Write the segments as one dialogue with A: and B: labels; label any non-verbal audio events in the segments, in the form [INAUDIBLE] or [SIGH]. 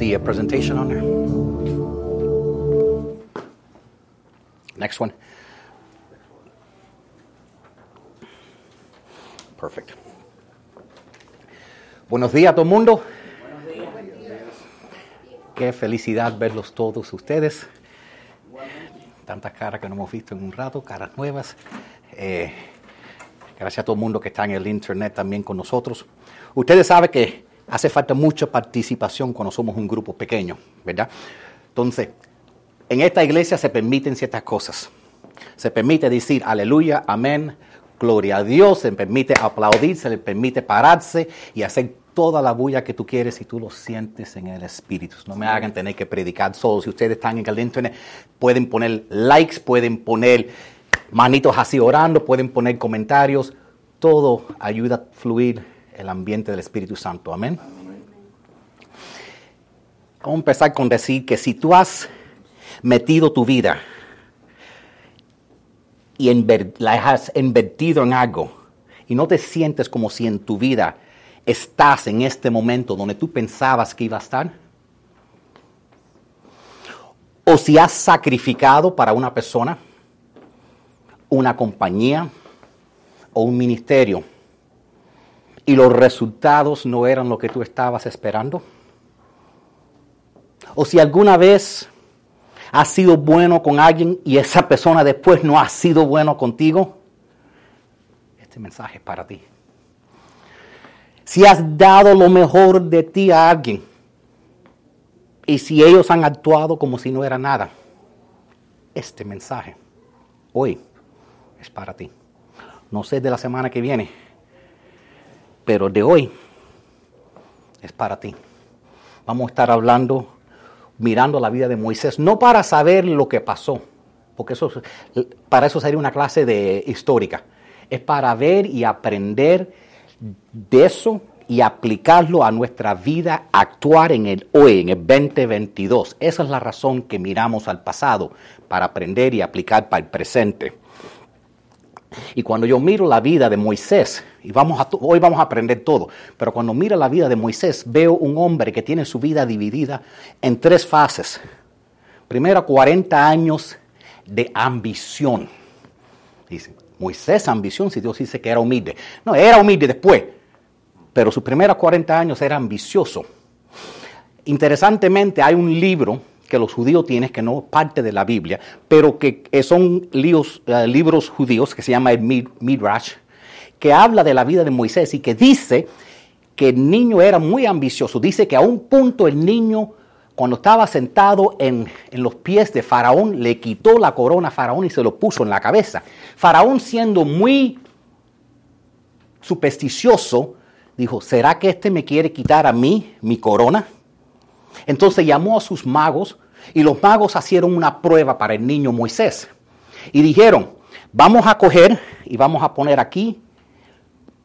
A: the uh, presentation on there. Next one. Perfect. Buenos días todo mundo. Qué felicidad verlos todos ustedes. Tantas caras que no hemos visto en un rato, caras nuevas. Eh, gracias a todo mundo que está en el internet también con nosotros. Ustedes saben que hace falta mucha participación cuando somos un grupo pequeño, ¿verdad? Entonces, en esta iglesia se permiten ciertas cosas. Se permite decir aleluya, amén, gloria a Dios, se permite aplaudir, se le permite pararse y hacer toda la bulla que tú quieres si tú lo sientes en el espíritu. No me hagan tener que predicar solo. Si ustedes están en el internet, pueden poner likes, pueden poner manitos así orando, pueden poner comentarios. Todo ayuda a fluir el ambiente del Espíritu Santo. Amén. Vamos a empezar con decir que si tú has metido tu vida y la has invertido en algo y no te sientes como si en tu vida estás en este momento donde tú pensabas que iba a estar, o si has sacrificado para una persona, una compañía o un ministerio y los resultados no eran lo que tú estabas esperando, o si alguna vez has sido bueno con alguien y esa persona después no ha sido bueno contigo, este mensaje es para ti. Si has dado lo mejor de ti a alguien y si ellos han actuado como si no era nada, este mensaje hoy es para ti. No sé de la semana que viene, pero de hoy es para ti. Vamos a estar hablando, mirando la vida de Moisés, no para saber lo que pasó, porque eso, para eso sería una clase de histórica. Es para ver y aprender de eso y aplicarlo a nuestra vida, actuar en el hoy, en el 2022. Esa es la razón que miramos al pasado, para aprender y aplicar para el presente. Y cuando yo miro la vida de Moisés, y vamos a, hoy vamos a aprender todo, pero cuando miro la vida de Moisés, veo un hombre que tiene su vida dividida en tres fases. Primero, 40 años de ambición. Dice, Moisés, ambición, si Dios dice que era humilde. No, era humilde después, pero sus primeros 40 años era ambicioso. Interesantemente, hay un libro que los judíos tienen, que no parte de la Biblia, pero que son uh, libros judíos, que se llama el Midrash, que habla de la vida de Moisés y que dice que el niño era muy ambicioso. Dice que a un punto el niño, cuando estaba sentado en, en los pies de Faraón, le quitó la corona a Faraón y se lo puso en la cabeza. Faraón siendo muy supersticioso, dijo, ¿será que este me quiere quitar a mí mi corona? Entonces llamó a sus magos y los magos hicieron una prueba para el niño Moisés. Y dijeron, vamos a coger y vamos a poner aquí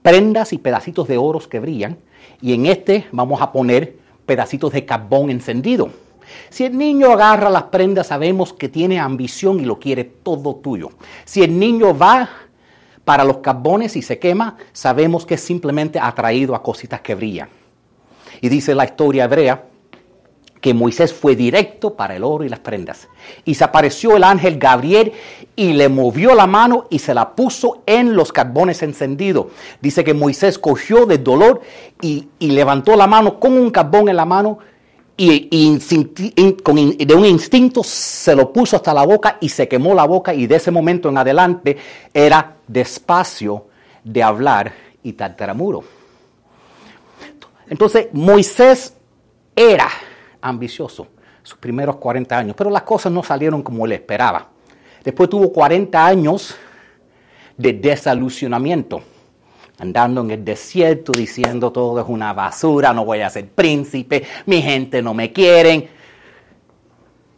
A: prendas y pedacitos de oros que brillan y en este vamos a poner pedacitos de carbón encendido. Si el niño agarra las prendas sabemos que tiene ambición y lo quiere todo tuyo. Si el niño va para los carbones y se quema, sabemos que es simplemente atraído a cositas que brillan. Y dice la historia hebrea que Moisés fue directo para el oro y las prendas. Y se apareció el ángel Gabriel y le movió la mano y se la puso en los carbones encendidos. Dice que Moisés cogió de dolor y, levantó la mano con un carbón en la mano y, de un instinto se lo puso hasta la boca y se quemó la boca y de ese momento en adelante era despacio de hablar y tartaramuro. Entonces Moisés era ambicioso sus primeros 40 años, pero las cosas no salieron como él esperaba. Después tuvo 40 años de desilusionamiento, andando en el desierto diciendo todo es una basura, no voy a ser príncipe, mi gente no me quieren.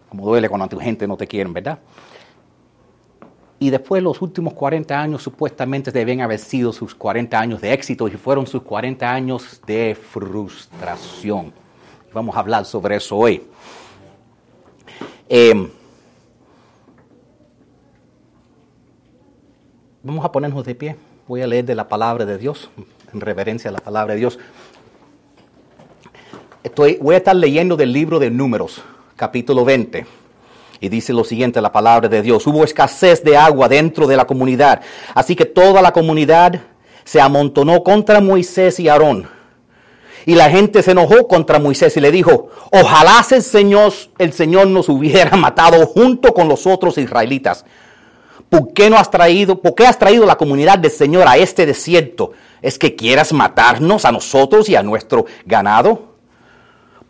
A: Como duele cuando tu gente no te quieren, ¿verdad? Y después los últimos 40 años supuestamente deben haber sido sus 40 años de éxito y fueron sus 40 años de frustración. Vamos a hablar sobre eso hoy. Em, vamos a ponernos de pie. Voy a leer de la palabra de Dios, en reverencia a la palabra de Dios. Estoy, voy a estar leyendo del libro de Números, capítulo 20. Y dice lo siguiente la palabra de Dios. Hubo escasez de agua dentro de la comunidad. Así que toda la comunidad se amontonó contra Moisés y Aarón. Y la gente se enojó contra Moisés y le dijo, ojalá el Señor, el Señor nos hubiera [LAUGHS] matado junto con los otros israelitas. ¿Por qué no has traído, por qué has traído la comunidad del Señor a este desierto? ¿Es que quieras matarnos a nosotros y a nuestro ganado?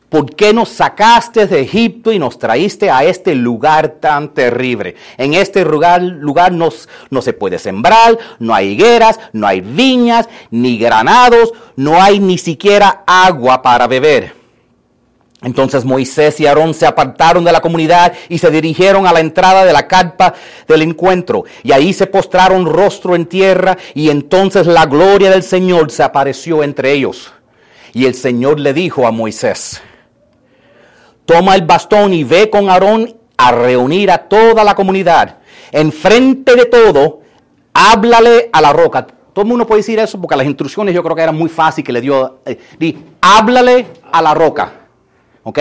A: ¿Por qué nos sacaste de Egipto y nos traíste a este lugar tan terrible? En este lugar, no, no se puede sembrar, no hay higueras, no hay viñas, ni granados, no hay ni siquiera agua para beber. Entonces Moisés y Aarón se apartaron de la comunidad y se dirigieron a la entrada de la carpa del encuentro. Y ahí se postraron rostro en tierra y entonces la gloria del Señor se apareció entre ellos. Y el Señor le dijo a Moisés, toma el bastón y ve con Aarón a reunir a toda la comunidad. Enfrente de todo, háblale a la roca. Todo el mundo puede decir eso porque las instrucciones yo creo que eran muy fáciles que le dio. Eh, di, háblale a la roca. ¿Ok?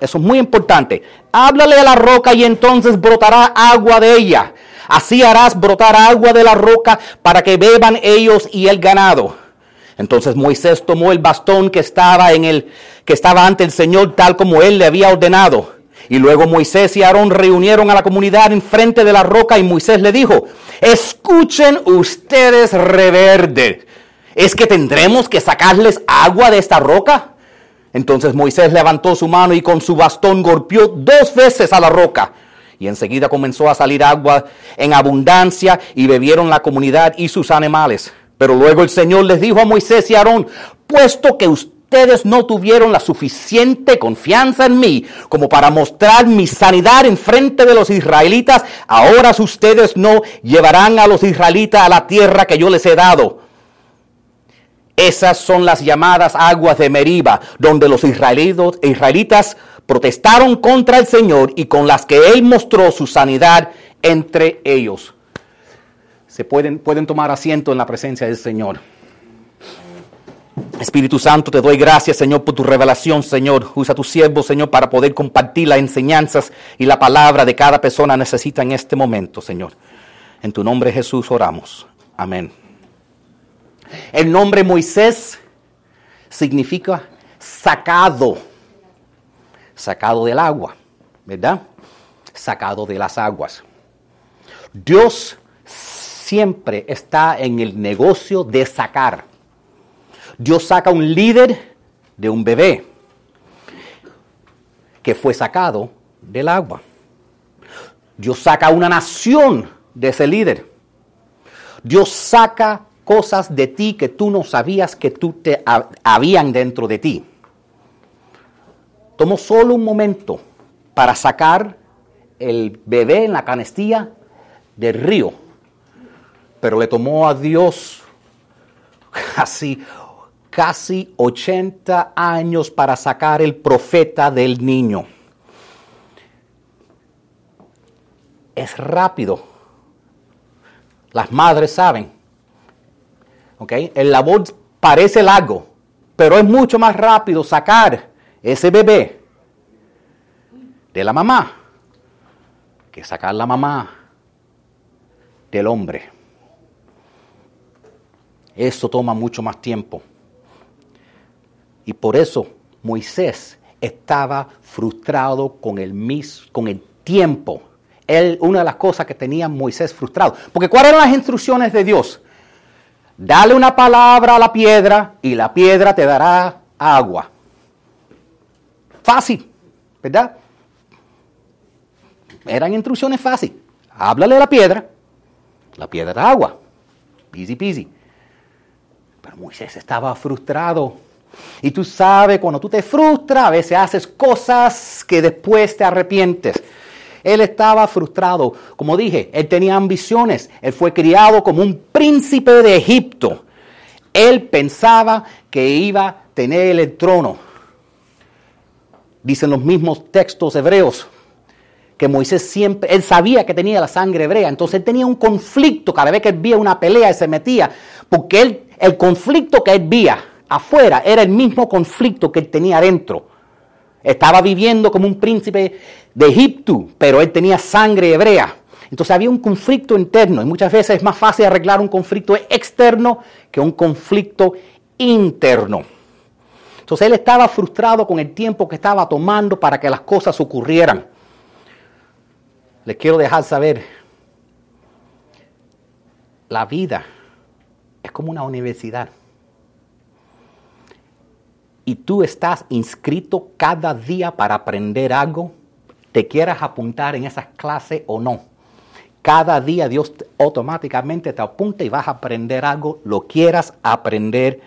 A: eso es muy importante. Háblale a la roca y entonces brotará agua de ella. Así harás brotar agua de la roca para que beban ellos y el ganado. Entonces Moisés tomó el bastón que estaba en el que estaba ante el Señor tal como él le había ordenado. Y luego Moisés y Aarón reunieron a la comunidad en frente de la roca y Moisés le dijo, escuchen ustedes reverde, ¿es que tendremos que sacarles agua de esta roca? Entonces Moisés levantó su mano y con su bastón golpeó dos veces a la roca. Y enseguida comenzó a salir agua en abundancia y bebieron la comunidad y sus animales. Pero luego el Señor les dijo a Moisés y a Aarón, puesto que ustedes no tuvieron la suficiente confianza en mí como para mostrar mi sanidad en frente de los israelitas, ahora ustedes no llevarán a los israelitas a la tierra que yo les he dado. Esas son las llamadas aguas de Meriba, donde los israelitas protestaron contra el Señor y con las que Él mostró su sanidad entre ellos se pueden, pueden tomar asiento en la presencia del Señor. Espíritu Santo, te doy gracias, Señor, por tu revelación, Señor. Usa tu siervo, Señor, para poder compartir las enseñanzas y la palabra de cada persona necesita en este momento, Señor. En tu nombre, Jesús, oramos. Amén. El nombre Moisés significa sacado, sacado del agua, ¿verdad? Sacado de las aguas. Dios siempre está en el negocio de sacar. Dios saca un líder de un bebé que fue sacado del agua. Dios saca una nación de ese líder. Dios saca cosas de ti que tú no sabías que tú te habían dentro de ti. Tomó solo un momento para sacar el bebé en la canestilla del río pero le tomó a Dios casi, casi 80 años para sacar el profeta del niño. Es rápido. Las madres saben. El labor parece largo, pero es mucho más rápido sacar ese bebé de la mamá que sacar la mamá del hombre. Eso toma mucho más tiempo. Y por eso Moisés estaba frustrado con el, mis, con el tiempo. Él, una de las cosas que tenía Moisés frustrado. Porque ¿cuáles eran las instrucciones de Dios? Dale una palabra a la piedra y la piedra te dará agua. Fácil, ¿verdad? Eran instrucciones fáciles. Háblale a la piedra, la piedra da agua. Easy peasy. Pero Moisés estaba frustrado. Y tú sabes, cuando tú te frustras, a veces haces cosas que después te arrepientes. Él estaba frustrado. Como dije, él tenía ambiciones. Él fue criado como un príncipe de Egipto. Él pensaba que iba a tener el trono. Dicen los mismos textos hebreos que Moisés siempre, él sabía que tenía la sangre hebrea, entonces él tenía un conflicto cada vez que él veía una pelea y se metía, porque él, el conflicto que él veía afuera era el mismo conflicto que él tenía adentro. Estaba viviendo como un príncipe de Egipto, pero él tenía sangre hebrea. Entonces había un conflicto interno y muchas veces es más fácil arreglar un conflicto externo que un conflicto interno. Entonces él estaba frustrado con el tiempo que estaba tomando para que las cosas ocurrieran. Les quiero dejar saber, la vida es como una universidad. Y tú estás inscrito cada día para aprender algo, te quieras apuntar en esas clases o no. Cada día Dios automáticamente te apunta y vas a aprender algo, lo quieras aprender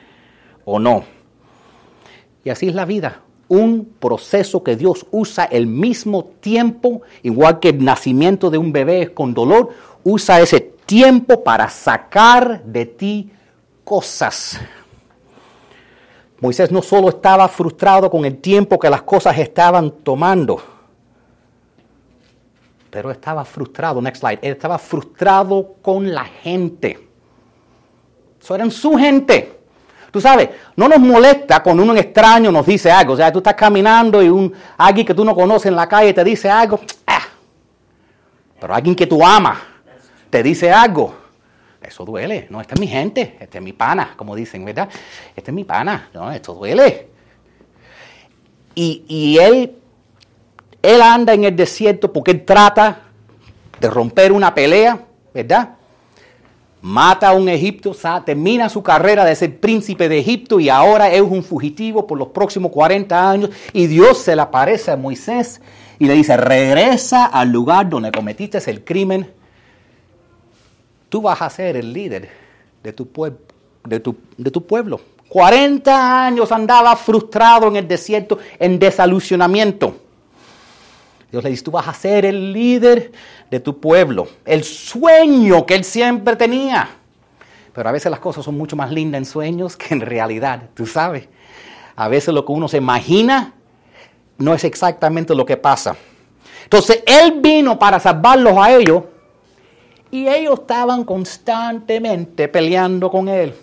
A: o no. Y así es la vida un proceso que Dios usa el mismo tiempo, igual que el nacimiento de un bebé con dolor, usa ese tiempo para sacar de ti cosas. Moisés no solo estaba frustrado con el tiempo que las cosas estaban tomando, pero estaba frustrado, next slide, estaba frustrado con la gente. Eso eran su gente. Tú sabes, no nos molesta cuando un extraño nos dice algo. O sea, tú estás caminando y un, alguien que tú no conoces en la calle te dice algo. Ah, pero alguien que tú amas te dice algo. Eso duele. No, esta es mi gente. Este es mi pana, como dicen, ¿verdad? Este es mi pana. No, esto duele. Y, y él, él anda en el desierto porque él trata de romper una pelea, ¿verdad? Mata a un egipto, termina su carrera de ser príncipe de Egipto y ahora es un fugitivo por los próximos 40 años y Dios se le aparece a Moisés y le dice, regresa al lugar donde cometiste el crimen, tú vas a ser el líder de tu, tu, de tu pueblo. 40 años andaba frustrado en el desierto, en desilusionamiento. Dios le dice, tú vas a ser el líder de tu pueblo, el sueño que él siempre tenía. Pero a veces las cosas son mucho más lindas en sueños que en realidad, tú sabes. A veces lo que uno se imagina no es exactamente lo que pasa. Entonces él vino para salvarlos a ellos y ellos estaban constantemente peleando con él.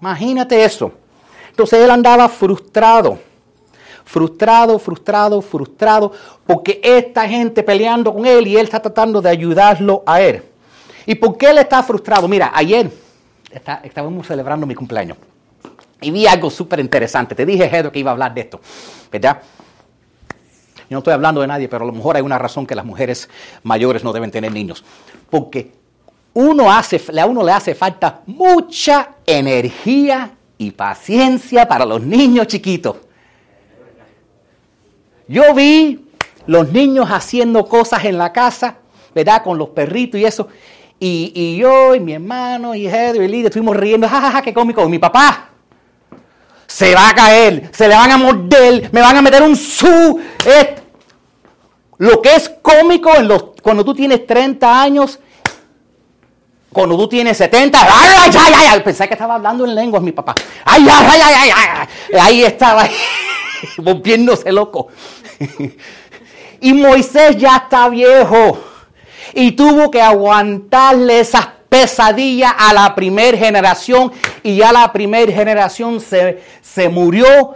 A: Imagínate eso. Entonces él andaba frustrado frustrado, frustrado, frustrado, porque esta gente peleando con él y él está tratando de ayudarlo a él. ¿Y por qué él está frustrado? Mira, ayer estábamos celebrando mi cumpleaños y vi algo súper interesante. Te dije, Hedo, que iba a hablar de esto, ¿verdad? Yo no estoy hablando de nadie, pero a lo mejor hay una razón que las mujeres mayores no deben tener niños. Porque uno hace, a uno le hace falta mucha energía y paciencia para los niños chiquitos. Yo vi los niños haciendo cosas en la casa, ¿verdad? Con los perritos y eso. Y, yo y mi hermano y Heather y Lidia estuvimos riendo, jajaja, qué cómico. mi papá se va a caer, se le van a morder, me van a meter un su. lo que es cómico en los, cuando tú tienes 30 años, cuando tú tienes 70, ay, ay, ay, ay, pensé que estaba hablando en lenguas mi papá. Ay, ay, ay, ay, ay. ahí estaba. [LAUGHS] volviéndose loco. [LAUGHS] y Moisés ya está viejo y tuvo que aguantarle esas pesadillas a la primera generación y ya la primera generación se, se murió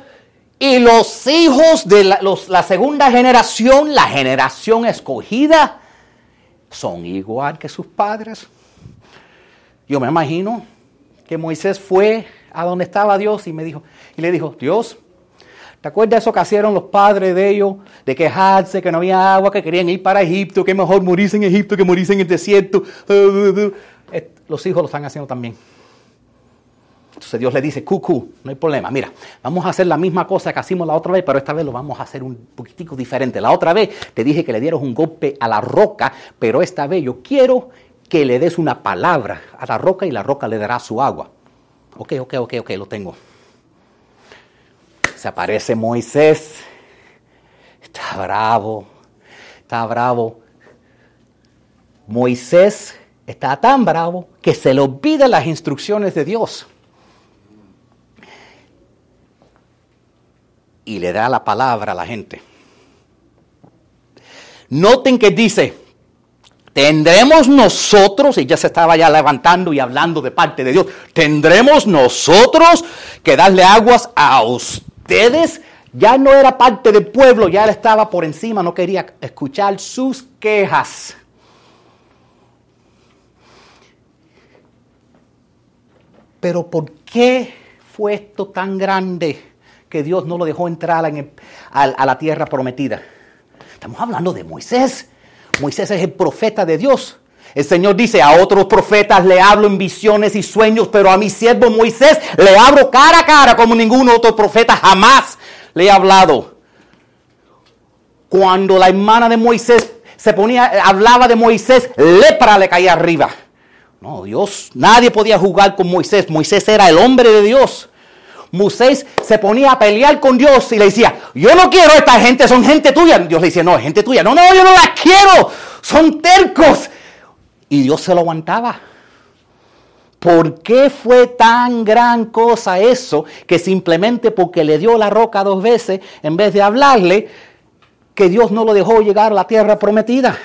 A: y los hijos de la, la segunda generación, la generación escogida, son igual que sus padres. Yo me imagino que Moisés fue a donde estaba Dios y me dijo, y le dijo, Dios, ¿Te acuerdas eso que hicieron los padres de ellos? De quejarse que no había agua, que querían ir para Egipto, que mejor morirse en Egipto que morirse en el desierto. Los hijos lo están haciendo también. Entonces Dios le dice, cucú, no hay problema. Mira, vamos a hacer la misma cosa que hicimos la otra vez, pero esta vez lo vamos a hacer un poquitico diferente. La otra vez te dije que le dieras un golpe a la roca, pero esta vez yo quiero que le des una palabra a la roca y la roca le dará su agua. Ok, ok, ok, ok, lo tengo se aparece Moisés, está bravo, está bravo. Moisés está tan bravo que se le olvida las instrucciones de Dios. Y le da la palabra a la gente. Noten que dice, tendremos nosotros, y ya se estaba ya levantando y hablando de parte de Dios, tendremos nosotros que darle aguas a ustedes. Ya no era parte del pueblo, ya él estaba por encima, no quería escuchar sus quejas. Pero ¿por qué fue esto tan grande que Dios no lo dejó entrar a la tierra prometida? Estamos hablando de Moisés. Moisés es el profeta de Dios. El Señor dice, a otros profetas le hablo en visiones y sueños, pero a mi siervo Moisés le hablo cara a cara como ningún otro profeta jamás le ha hablado. Cuando la hermana de Moisés se ponía, hablaba de Moisés, lepra le caía arriba. No, Dios, nadie podía jugar con Moisés. Moisés era el hombre de Dios. Moisés se ponía a pelear con Dios y le decía, yo no quiero esta gente, son gente tuya. Dios le decía, no, es gente tuya. No, no, yo no la quiero, son tercos. Y Dios se lo aguantaba. ¿Por qué fue tan gran cosa eso que simplemente porque le dio la roca dos veces, en vez de hablarle, que Dios no lo dejó llegar a la tierra prometida?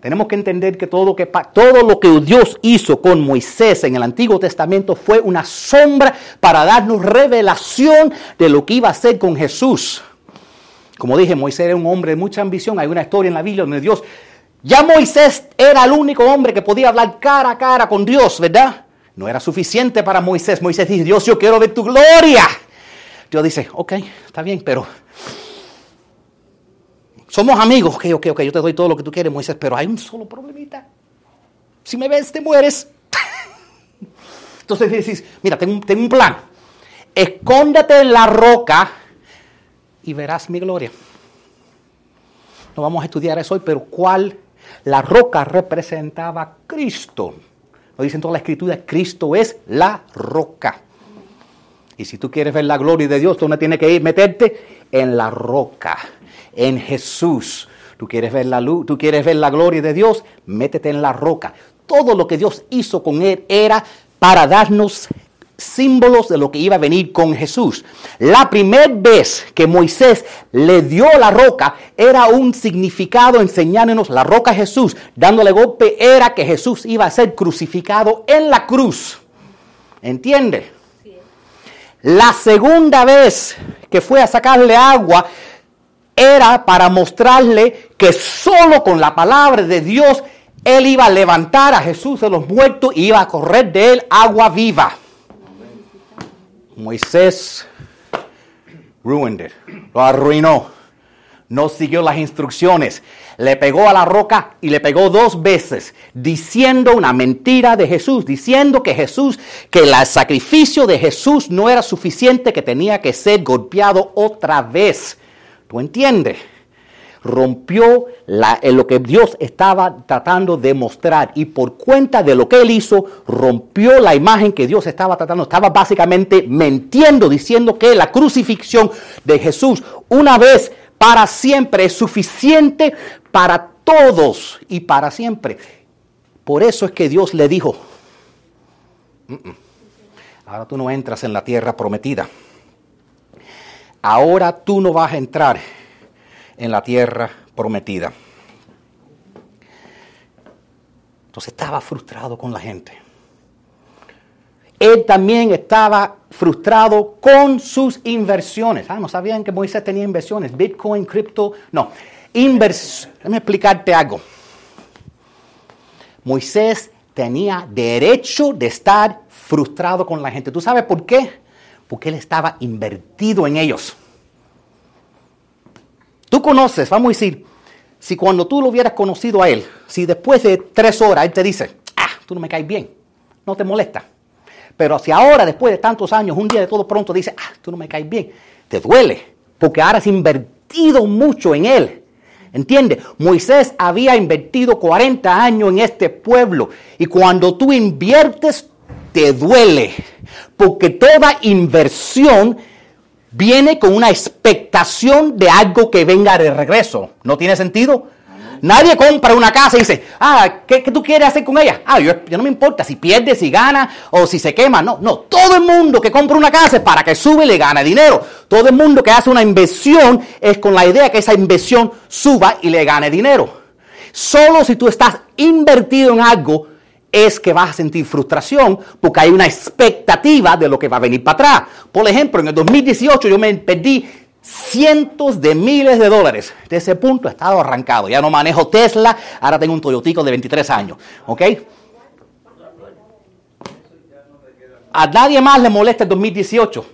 A: Tenemos que entender que todo, lo que Dios hizo con Moisés en el Antiguo Testamento fue una sombra para darnos revelación de lo que iba a hacer con Jesús. Como dije, Moisés era un hombre de mucha ambición. Hay una historia en la Biblia donde Dios, ya Moisés era el único hombre que podía hablar cara a cara con Dios, ¿verdad? No era suficiente para Moisés. Moisés dice, Dios, yo quiero ver tu gloria. Dios dice, ok, está bien, pero somos amigos, ok, ok, ok, yo te doy todo lo que tú quieres, Moisés, pero hay un solo problemita. Si me ves, te mueres. [LAUGHS] Entonces dices, mira, tengo, un plan. Escóndete en la roca y verás mi gloria. No vamos a estudiar eso hoy, pero ¿cuál? La roca representaba a Cristo. Lo dice en toda la escritura, Cristo es la roca. Y si tú quieres ver la gloria de Dios, tú no tienes que ir, meterte en la roca en Jesús. Tú quieres ver la luz, tú quieres ver la gloria de Dios, métete en la roca. Todo lo que Dios hizo con él era para darnos símbolos de lo que iba a venir con Jesús. La primera vez que Moisés le dio la roca era un significado enseñándonos la roca a Jesús, dándole golpe era que Jesús iba a ser crucificado en la cruz. ¿Entiende? La segunda vez que fue a sacarle agua, era para mostrarle que solo con la palabra de Dios él iba a levantar a Jesús de los muertos y iba a correr de él agua viva. Moisés ruined it, lo arruinó. No siguió las instrucciones. Le pegó a la roca y le pegó dos veces, diciendo una mentira de Jesús, diciendo que Jesús, que el sacrificio de Jesús no era suficiente, que tenía que ser golpeado otra vez. ¿Tú entiendes? Rompió lo que Dios estaba tratando de mostrar y por cuenta de lo que él hizo, rompió la imagen que Dios estaba tratando. Estaba básicamente mintiendo, diciendo que la crucifixión de Jesús una vez para siempre es suficiente para todos y para siempre. Por eso es que Dios le dijo, ahora tú no entras en la tierra prometida ahora tú no vas a entrar en la tierra prometida. Entonces estaba frustrado con la gente. Él también estaba frustrado con sus inversiones. Ah, no sabían que Moisés tenía inversiones. Bitcoin, cripto. No. Déjame explicarte algo. Moisés tenía derecho de estar frustrado con la gente. ¿Tú sabes por qué? porque él estaba invertido en ellos. Tú conoces, vamos a decir, si cuando tú lo hubieras conocido a él, si después de tres horas él te dice, ah, tú no me caes bien, no te molesta. Pero si ahora, después de tantos años, un día de todo pronto dice, ah, tú no me caes bien, te duele, porque ahora has invertido mucho en él. ¿Entiendes? Moisés había invertido 40 años en este pueblo y cuando tú inviertes te duele, porque toda inversión viene con una expectación de algo que venga de regreso. ¿No tiene sentido? Nadie compra una casa y dice, ah, ¿qué, tú quieres hacer con ella? Ah, yo, no me importa si pierde, si gana o si se quema. No, no. Todo el mundo que compra una casa es para que sube y le gane dinero. Todo el mundo que hace una inversión es con la idea que esa inversión suba y le gane dinero. Solo si tú estás invertido en algo es que vas a sentir frustración porque hay una expectativa de lo que va a venir para atrás. Por ejemplo, en el 2018 yo me perdí cientos de miles de dólares. De ese punto he estado arrancado. Ya no manejo Tesla, ahora tengo un Toyotico de 23 años. ¿Ok? A nadie más le molesta el 2018.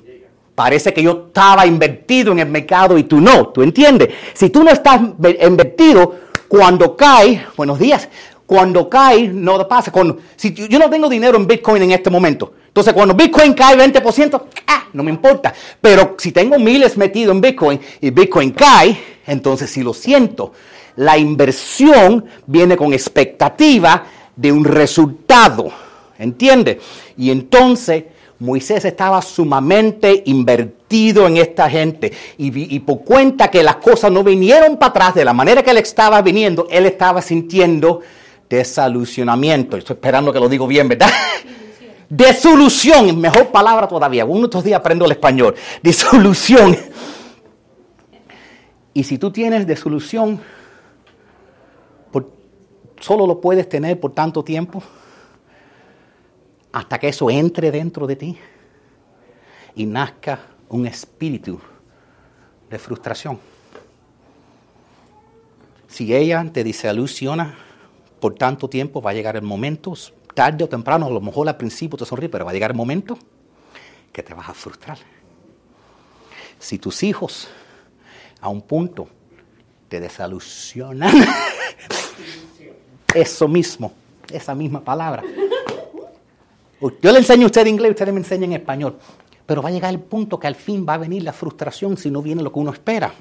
A: Parece que yo estaba invertido en el mercado y tú no. ¿Tú entiendes? Si tú no estás invertido, cuando cae, buenos días, cuando cae, no pasa. Si yo no tengo dinero en Bitcoin en este momento, entonces cuando Bitcoin cae 20%, ah, no me importa. Pero si tengo miles metidos en Bitcoin y Bitcoin cae, entonces sí lo siento. La inversión viene con expectativa de un resultado. ¿Entiende? Y entonces Moisés estaba sumamente invertido en esta gente y, por cuenta que las cosas no vinieron para atrás de la manera que él estaba viniendo, él estaba sintiendo Desolucionamiento. Estoy esperando que lo digo bien, ¿verdad? [LAUGHS] Desolución, mejor palabra todavía. Uno de estos días aprendo el español. Desolución. Y si tú tienes desolución, solo lo puedes tener por tanto tiempo hasta que eso entre dentro de ti y nazca un espíritu de frustración. Si ella te desilusiona, por tanto tiempo, va a llegar el momento, tarde o temprano, a lo mejor al principio te sonríe, pero va a llegar el momento que te vas a frustrar. Si tus hijos a un punto te desilusionan, [LAUGHS] eso mismo, esa misma palabra. Yo le enseño a usted inglés, usted me enseña en español, pero va a llegar el punto que al fin va a venir la frustración si no viene lo que uno espera.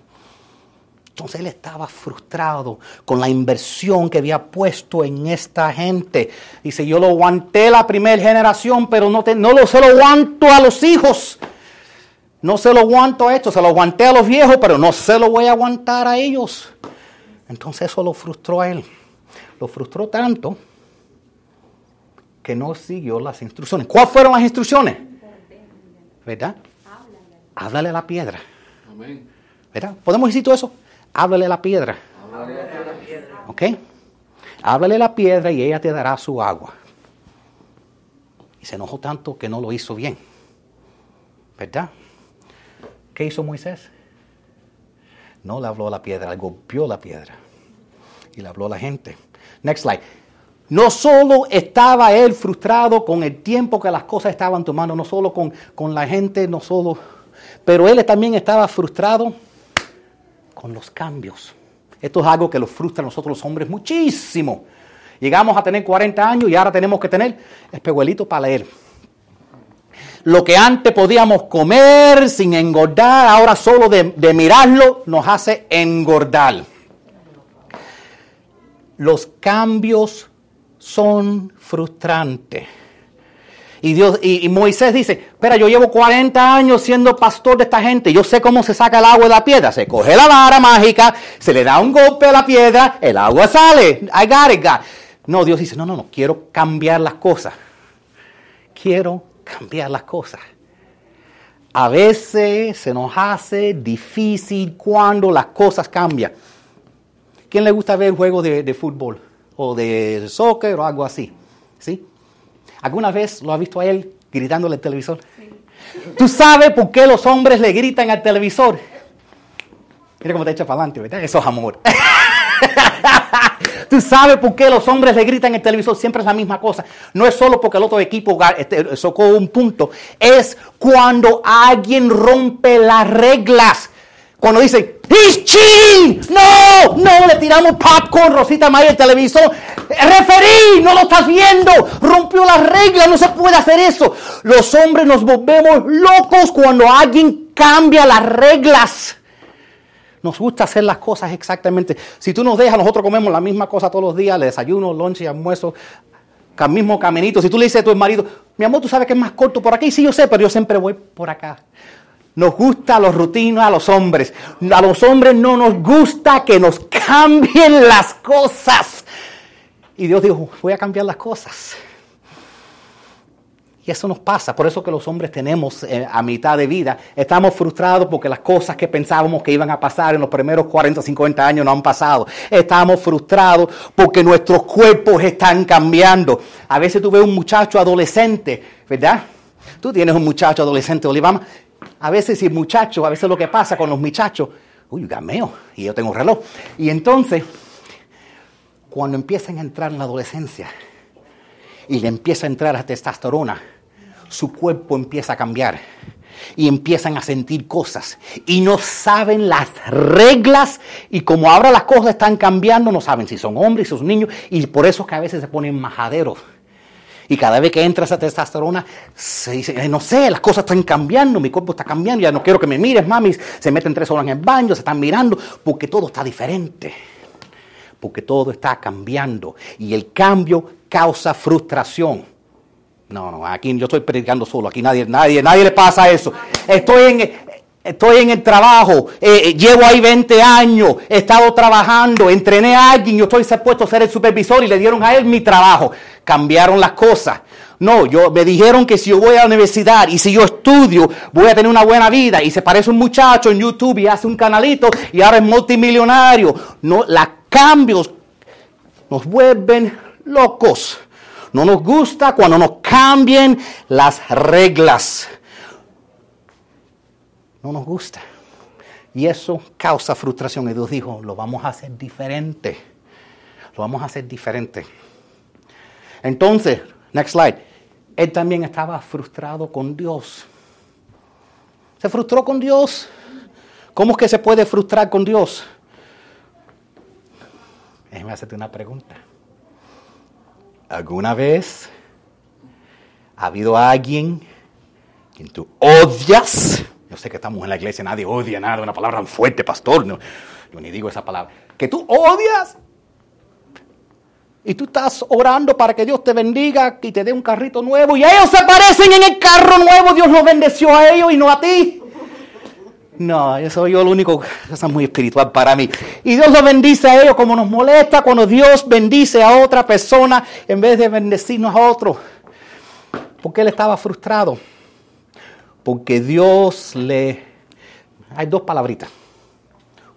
A: Entonces él estaba frustrado con la inversión que había puesto en esta gente. Dice, yo lo aguanté la primera generación, pero no, no lo, se lo aguanto a los hijos. No se lo aguanto a esto, se lo aguanté a los viejos, pero no se lo voy a aguantar a ellos. Entonces eso lo frustró a él. Lo frustró tanto que no siguió las instrucciones. ¿Cuáles fueron las instrucciones? ¿Verdad? Háblale a la piedra. Amén. ¿Verdad? ¿Podemos decir todo eso? Háblale la piedra. ¿Ok? Háblale la piedra y ella te dará su agua. Y se enojó tanto que no lo hizo bien. ¿Verdad? ¿Qué hizo Moisés? No le habló a la piedra, le golpeó la piedra. Y le habló a la gente. Next slide. No solo estaba él frustrado con el tiempo que las cosas estaban tomando, no solo con, con la gente, no solo, pero él también estaba frustrado con los cambios. Esto es algo que los frustra a nosotros los hombres muchísimo. Llegamos a tener 40 años y ahora tenemos que tener espejuelito para leer. Lo que antes podíamos comer sin engordar, ahora solo de mirarlo nos hace engordar. Los cambios son frustrantes. Y, Dios, y, Moisés dice, espera, yo llevo 40 años siendo pastor de esta gente, yo sé cómo se saca el agua de la piedra. Se coge la vara mágica, se le da un golpe a la piedra, el agua sale. I got it. No, Dios dice, no, no, no, quiero cambiar las cosas. Quiero cambiar las cosas. A veces se nos hace difícil cuando las cosas cambian. ¿Quién le gusta ver juegos de, de fútbol o de soccer o algo así? ¿Sí? ¿Alguna vez lo ha visto a él gritándole al televisor? ¿Tú sabes por qué los hombres le gritan al televisor? Mira cómo te echa para adelante, ¿verdad? Eso es amor. [LAUGHS] Tú sabes por qué los hombres le gritan al televisor. Siempre es la misma cosa. No es solo porque el otro equipo este, socó un punto. Es cuando alguien rompe las reglas. Cuando dice, ¡He's cheating! ¡No! ¡No! Le tiramos popcorn, Rosita Maya, el televisor. ¡Referí! ¡No lo estás viendo! ¡Rompió las reglas! ¡No se puede hacer eso! Los hombres nos volvemos locos cuando alguien cambia las reglas. Nos gusta hacer las cosas exactamente. Si tú nos dejas, nosotros comemos la misma cosa todos los días, desayuno, lunch y almuerzo, mismo caminito. Si tú le dices a tu marido, mi amor, tú sabes que es más corto por aquí, sí, yo sé, pero yo siempre voy por acá. Nos gusta los rutinas a los hombres. A los hombres no nos gusta que nos cambien las cosas. Y Dios dijo, voy a cambiar las cosas. Y eso nos pasa, por eso que los hombres tenemos eh, a mitad de vida, estamos frustrados porque las cosas que pensábamos que iban a pasar en los primeros 40 o 50 años no han pasado. Estamos frustrados porque nuestros cuerpos están cambiando. A veces tú ves un muchacho adolescente, ¿verdad? Tú tienes un muchacho adolescente, Olivama. A veces el muchacho, a veces lo que pasa con los muchachos, uy, gameo, y yo tengo un reloj. Y entonces, cuando empiezan a entrar en la adolescencia y le empieza a entrar la testosterona, su cuerpo empieza a cambiar y empiezan a sentir cosas y no saben las reglas y como ahora las cosas están cambiando, no saben si son hombres, si son niños y por eso es que a veces se ponen majaderos. Y cada vez que entra esa testosterona, se dice, no sé, las cosas están cambiando, mi cuerpo está cambiando, ya no quiero que me mires, mami. Se meten tres horas en el baño, se están mirando, porque todo está diferente. Porque todo está cambiando. Y el cambio causa frustración. No, no, aquí yo estoy predicando solo, aquí nadie, nadie, nadie le pasa eso. Estoy en, estoy en el trabajo, eh, eh, llevo ahí 20 años, he estado trabajando, entrené a alguien, yo estoy supuesto a ser el supervisor y le dieron a él mi trabajo. Cambiaron las cosas. No, yo me dijeron que si yo voy a la universidad y si yo estudio, voy a tener una buena vida. Y se parece un muchacho en YouTube y hace un canalito y ahora es multimillonario. No, los cambios nos vuelven locos. No nos gusta cuando nos cambien las reglas. No nos gusta. Y eso causa frustración. Y Dios dijo, lo vamos a hacer diferente. Lo vamos a hacer diferente. Entonces, next slide. Él también estaba frustrado con Dios. Se frustró con Dios. ¿Cómo es que se puede frustrar con Dios? Déjame hacerte una pregunta. ¿Alguna vez ha habido alguien quien tú odias? Yo sé que estamos en la iglesia, nadie odia nada, una palabra tan fuerte, pastor. No, yo ni digo esa palabra. Que tú odias. Y tú estás orando para que Dios te bendiga y te dé un carrito nuevo. Y ellos se aparecen en el carro nuevo. Dios los bendeció a ellos y no a ti. No, eso soy yo lo único, eso es muy espiritual para mí. Y Dios lo bendice a ellos como nos molesta cuando Dios bendice a otra persona en vez de bendecirnos a otro. Porque él estaba frustrado. Porque Dios le... Hay dos palabritas.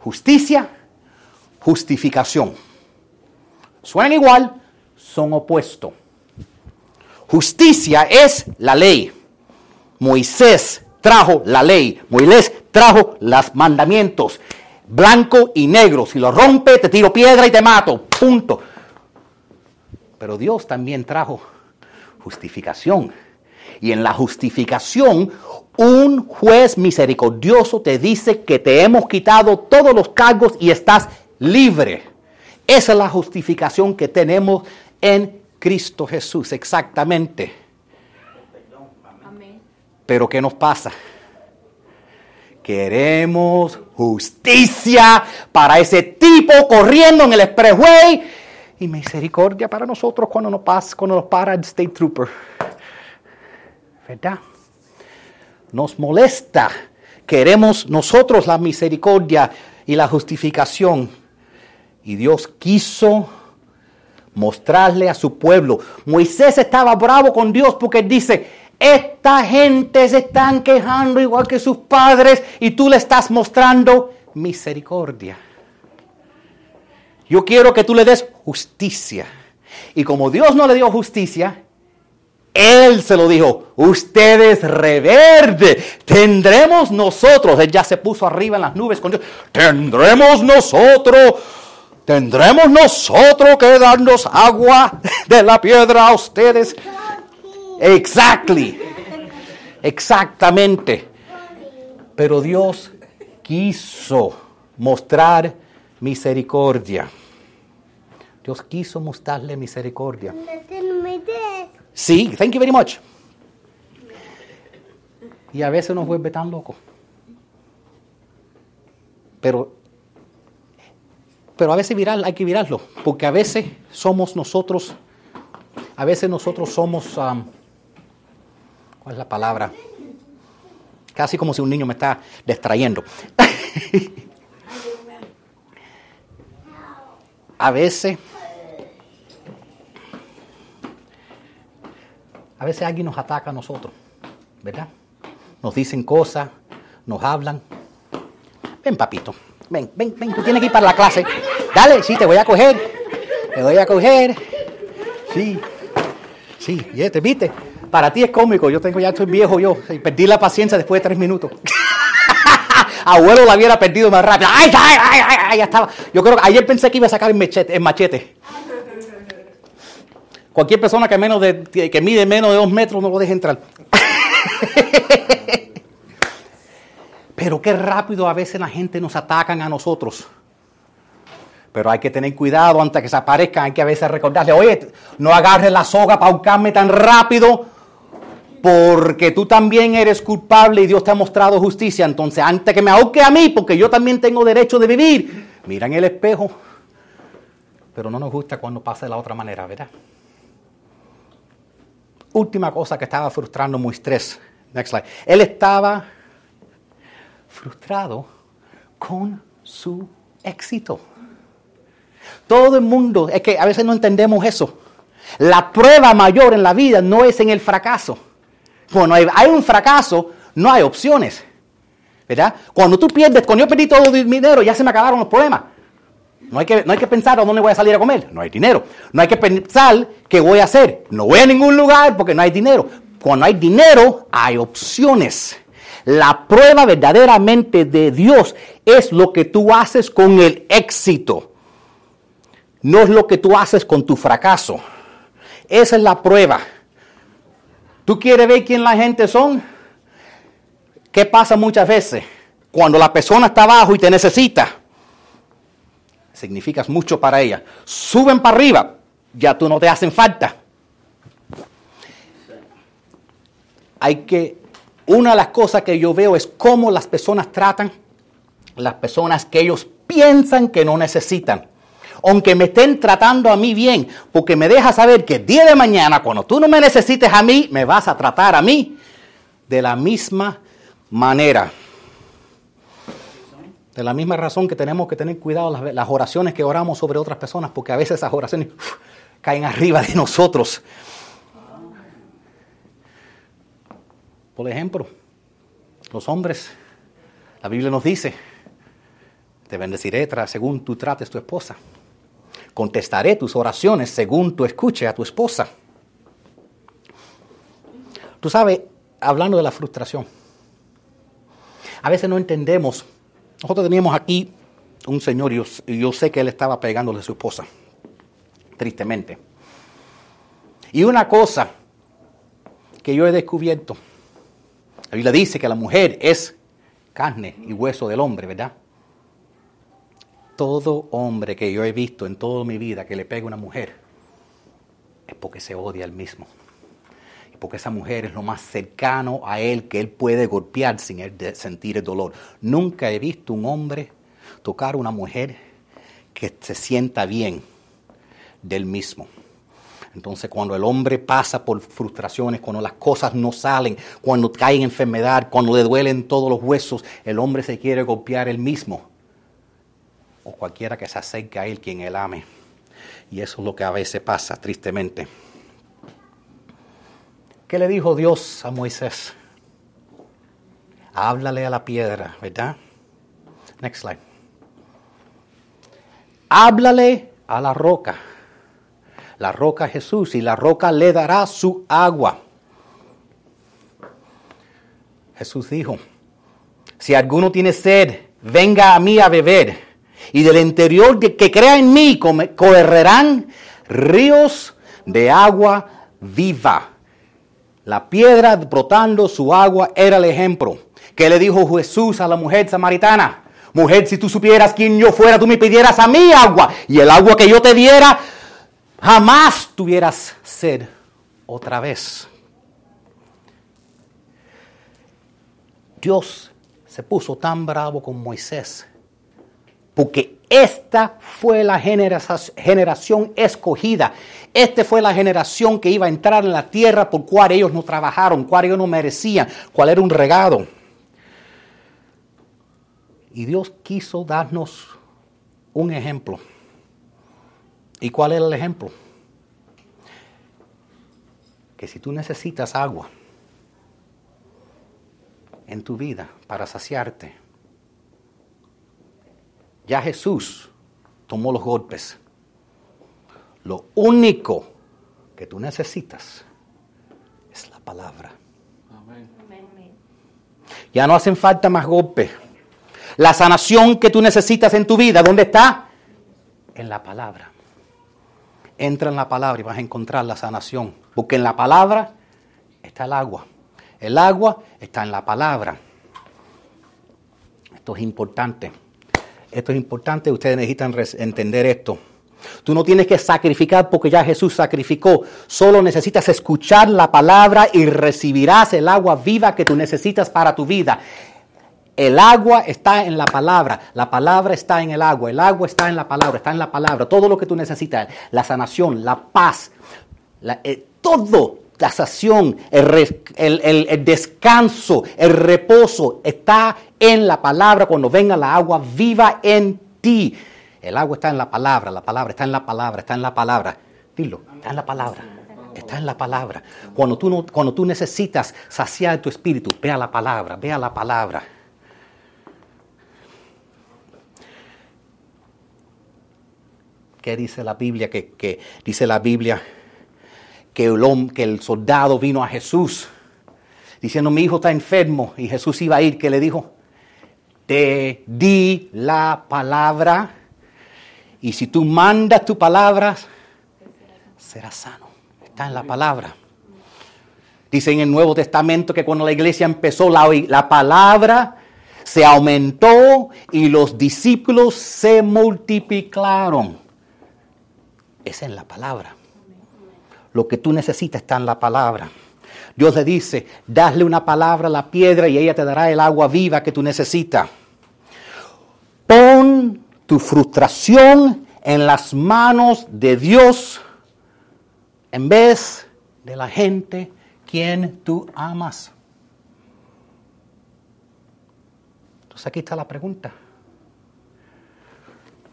A: Justicia, justificación. Suenan igual, son opuestos. Justicia es la ley. Moisés trajo la ley. Moisés trajo los mandamientos. Blanco y negro. Si lo rompe, te tiro piedra y te mato. Punto. Pero Dios también trajo justificación. Y en la justificación, un juez misericordioso te dice que te hemos quitado todos los cargos y estás libre. Esa es la justificación que tenemos en Cristo Jesús, exactamente. Pero ¿qué nos pasa? Queremos justicia para ese tipo corriendo en el expressway y misericordia para nosotros cuando nos, pasa, cuando nos para el State Trooper. ¿Verdad? Nos molesta. Queremos nosotros la misericordia y la justificación. Y Dios quiso mostrarle a su pueblo. Moisés estaba bravo con Dios porque dice, esta gente se están quejando igual que sus padres y tú le estás mostrando misericordia. Yo quiero que tú le des justicia. Y como Dios no le dio justicia, Él se lo dijo, ustedes reverde, tendremos nosotros, Él ya se puso arriba en las nubes con Dios, tendremos nosotros, tendremos nosotros que darnos agua de la piedra a ustedes. Exactly. Exactamente. Pero Dios quiso mostrar misericordia. Dios quiso mostrarle misericordia. Sí, thank you very much. Y a veces nos vuelve tan loco. Pero, pero a veces viral, hay que virarlo, porque a veces somos nosotros, a veces nosotros somos um, es la palabra? casi como si un niño me está distrayendo. [LAUGHS] a veces, a veces alguien nos ataca a nosotros, ¿verdad? Nos dicen cosas, nos hablan. Ven, papito, ven, ven, ven, tú tienes que ir para la clase. Dale, sí, te voy a coger, te voy a coger. Sí, sí, y te viste. Para ti es cómico, yo tengo ya, estoy viejo yo, perdí la paciencia después de tres minutos. [LAUGHS] Abuelo la hubiera perdido más rápido. ¡Ay, ay, ay, ay! Ya estaba. Yo creo que ayer pensé que iba a sacar. El machete. Cualquier persona que, mide menos de dos metros no lo deje entrar. [LAUGHS] Pero qué rápido a veces la gente nos atacan a nosotros. Pero hay que tener cuidado antes que se aparezcan. Hay que a veces recordarle, oye, no agarres la soga para buscarme tan rápido porque tú también eres culpable y Dios te ha mostrado justicia. Entonces, antes que me ahorque a mí, porque yo también tengo derecho de vivir, mira en el espejo. Pero no nos gusta cuando pasa de la otra manera, ¿verdad? Última cosa que estaba frustrando Moisés. Next slide. Él estaba frustrado con su éxito. Todo el mundo, es que a veces no entendemos eso. La prueba mayor en la vida no es en el fracaso. Cuando hay, un fracaso, no hay opciones. ¿Verdad? Cuando tú pierdes, cuando yo perdí todo el dinero, ya se me acabaron los problemas. No hay, que, no hay que pensar a dónde voy a salir a comer, no hay dinero. No hay que pensar qué voy a hacer. No voy a ningún lugar porque no hay dinero. Cuando hay dinero, hay opciones. La prueba verdaderamente de Dios es lo que tú haces con el éxito. No es lo que tú haces con tu fracaso. Esa es la prueba. ¿Tú quieres ver quién la gente son? ¿Qué pasa muchas veces? Cuando la persona está abajo y te necesita, significas mucho para ella. Suben para arriba, ya tú no te hacen falta. Hay que, una de las cosas que yo veo es cómo las personas tratan las personas que ellos piensan que no necesitan aunque me estén tratando a mí bien, porque me deja saber que el día de mañana, cuando tú no me necesites a mí, me vas a tratar a mí de la misma manera. De la misma razón que tenemos que tener cuidado las, oraciones que oramos sobre otras personas, porque a veces esas oraciones caen arriba de nosotros. Por ejemplo, los hombres, la Biblia nos dice, te bendeciré según tú trates tu esposa contestaré tus oraciones según tú escuches a tu esposa. Tú sabes, hablando de la frustración, a veces no entendemos. Nosotros teníamos aquí un señor y yo, sé que él estaba pegándole a su esposa, tristemente. Y una cosa que yo he descubierto, la Biblia dice que la mujer es carne y hueso del hombre, ¿verdad? todo hombre que yo he visto en toda mi vida que le pega a una mujer es porque se odia al mismo. Porque esa mujer es lo más cercano a él que él puede golpear sin sentir el dolor. Nunca he visto un hombre tocar a una mujer que se sienta bien del mismo. Entonces, cuando el hombre pasa por frustraciones, cuando las cosas no salen, cuando cae en enfermedad, cuando le duelen todos los huesos, el hombre se quiere golpear él mismo o cualquiera que se acerque a Él quien Él ame. Y eso es lo que a veces pasa, tristemente. ¿Qué le dijo Dios a Moisés? Háblale a la piedra, ¿verdad? Next slide. Háblale a la roca. La roca Jesús y la roca le dará su agua. Jesús dijo, si alguno tiene sed, venga a mí a beber y del interior de que crea en mí correrán ríos de agua viva. La piedra brotando su agua era el ejemplo. ¿Qué le dijo Jesús a la mujer samaritana? Mujer, si tú supieras quién yo fuera, tú me pidieras a mí agua. Y el agua que yo te diera, jamás tuvieras sed otra vez. Dios se puso tan bravo con Moisés porque esta fue la generación escogida. Esta fue la generación que iba a entrar en la tierra por cual ellos no trabajaron, cual ellos no merecían, cuál era un regalo. Y Dios quiso darnos un ejemplo. ¿Y cuál es el ejemplo? Que si tú necesitas agua en tu vida para saciarte, ya Jesús tomó los golpes. Lo único que tú necesitas es la palabra. Ya no hacen falta más golpes. La sanación que tú necesitas en tu vida, ¿dónde está? En la palabra. Entra en la palabra y vas a encontrar la sanación. Porque en la palabra está el agua. El agua está en la palabra. Esto es importante. Esto es importante. Ustedes necesitan entender esto. Tú no tienes que sacrificar porque ya Jesús sacrificó. Solo necesitas escuchar la palabra y recibirás el agua viva que tú necesitas para tu vida. El agua está en la palabra, la palabra está en el agua, el agua está en la palabra, está en la palabra. Todo lo que tú necesitas, la sanación, la paz, eh, todo, la sanación, el, descanso, el reposo, está en la palabra cuando venga la agua viva en ti. El agua está en la palabra, la palabra está en la palabra, está en la palabra. Dilo, está en la palabra. Está en la palabra. Cuando tú, necesitas saciar tu espíritu, vea la palabra, vea la palabra. ¿Qué dice la Biblia? Que, dice la Biblia que el, que el soldado vino a Jesús diciendo, mi hijo está enfermo. Y Jesús iba a ir, que le dijo, te di la palabra. Y si tú mandas tu palabra, serás sano. Está en la palabra. Dice en el Nuevo Testamento que cuando la iglesia empezó, la, la palabra se aumentó y los discípulos se multiplicaron es en la palabra. Lo que tú necesitas está en la palabra. Dios le dice, dale una palabra a la piedra y ella te dará el agua viva que tú necesitas. Pon tu frustración en las manos de Dios en vez de la gente quien tú amas. Entonces aquí está la pregunta.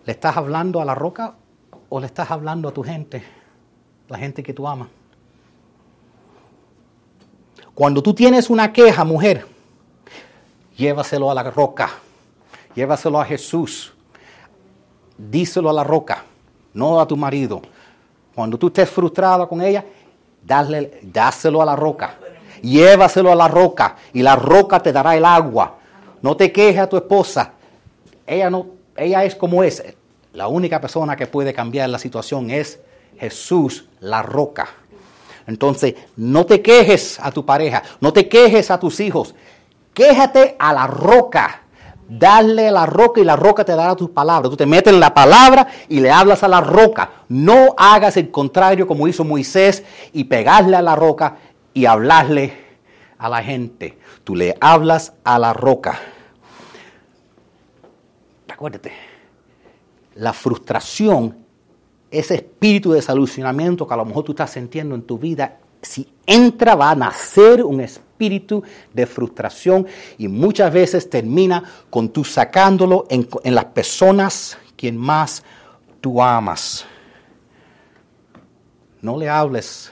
A: ¿Le estás hablando a la roca o le estás hablando a tu gente, la gente que tú amas? Cuando tú tienes una queja, mujer, llévaselo a la roca, llévaselo a Jesús, díselo a la roca, no a tu marido. Cuando tú estés frustrada con ella, dáselo a la roca, llévaselo a la roca y la roca te dará el agua. No te quejes a tu esposa, ella no, ella es como es, la única persona que puede cambiar la situación es Jesús, la roca. Entonces, no te quejes a tu pareja, no te quejes a tus hijos, quéjate a la roca. Dale la roca y la roca te dará tus palabras. Tú te metes en la palabra y le hablas a la roca. No hagas el contrario como hizo Moisés y pegarle a la roca y hablarle a la gente. Tú le hablas a la roca. Acuérdate la frustración, ese espíritu de solucionamiento que a lo mejor tú estás sintiendo en tu vida, si entra va a nacer un espíritu de frustración y muchas veces termina con tú sacándolo en, las personas quien más tú amas. No le hables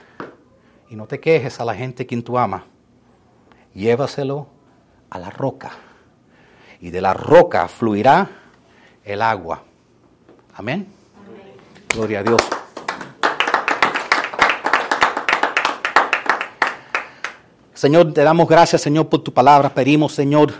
A: y no te quejes a la gente quien tú amas. Llévaselo a la roca y de la roca fluirá el agua. Amén. Gloria a Dios. Señor, te damos gracias, Señor, por tu palabra. Pedimos, Señor,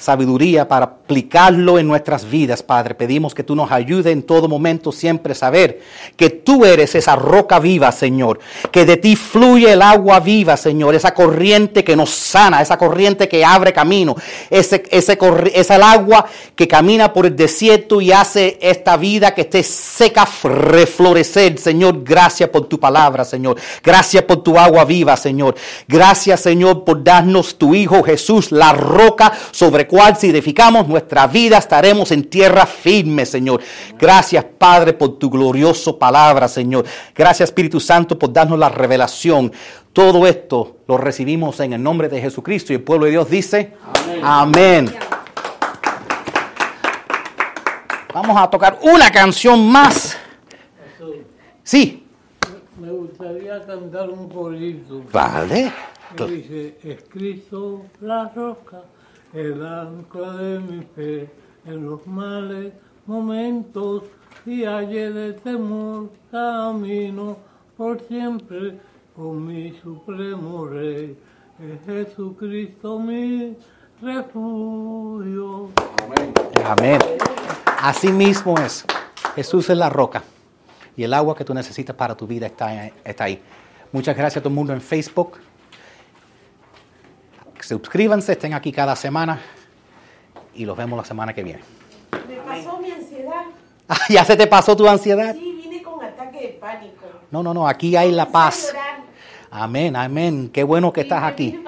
A: sabiduría para aplicarlo en nuestras vidas, Padre. Pedimos que tú nos ayudes en todo momento siempre saber que tú eres esa roca viva, Señor, que de ti fluye el agua viva, Señor, esa corriente que nos sana, esa corriente que abre camino, ese, ese es el agua que camina por el desierto y hace esta vida que esté seca reflorecer, Señor. Gracias por tu palabra, Señor. Gracias por tu agua viva, Señor. Gracias, Señor, por darnos tu Hijo Jesús, la roca sobre cual si edificamos nuestra vida estaremos en tierra firme, Señor. Gracias, Padre, por tu glorioso palabra, Señor. Gracias, Espíritu Santo, por darnos la revelación. Todo esto lo recibimos en el nombre de Jesucristo y el pueblo de Dios dice, amén. Vamos a tocar una canción más. Sí.
B: Me gustaría cantar un corito
A: Vale.
B: que dice, es Cristo la roca, el ancla de mi fe, en los males momentos y halle de temor camino por siempre con mi supremo rey. Es Jesucristo mi refugio.
A: Amén. Así mismo es. Jesús es la roca. Y el agua que tú necesitas para tu vida está, está ahí. Muchas gracias a todo el mundo en Facebook. Suscríbanse, estén aquí cada semana. Y los vemos la semana que viene.
C: Me pasó mi ansiedad. [LAUGHS]
A: Ah, ¿Ya se te pasó tu ansiedad?
C: Sí, vine con ataque de pánico.
A: No, no, no. Aquí hay la paz. Amén, amén. Qué bueno que estás aquí.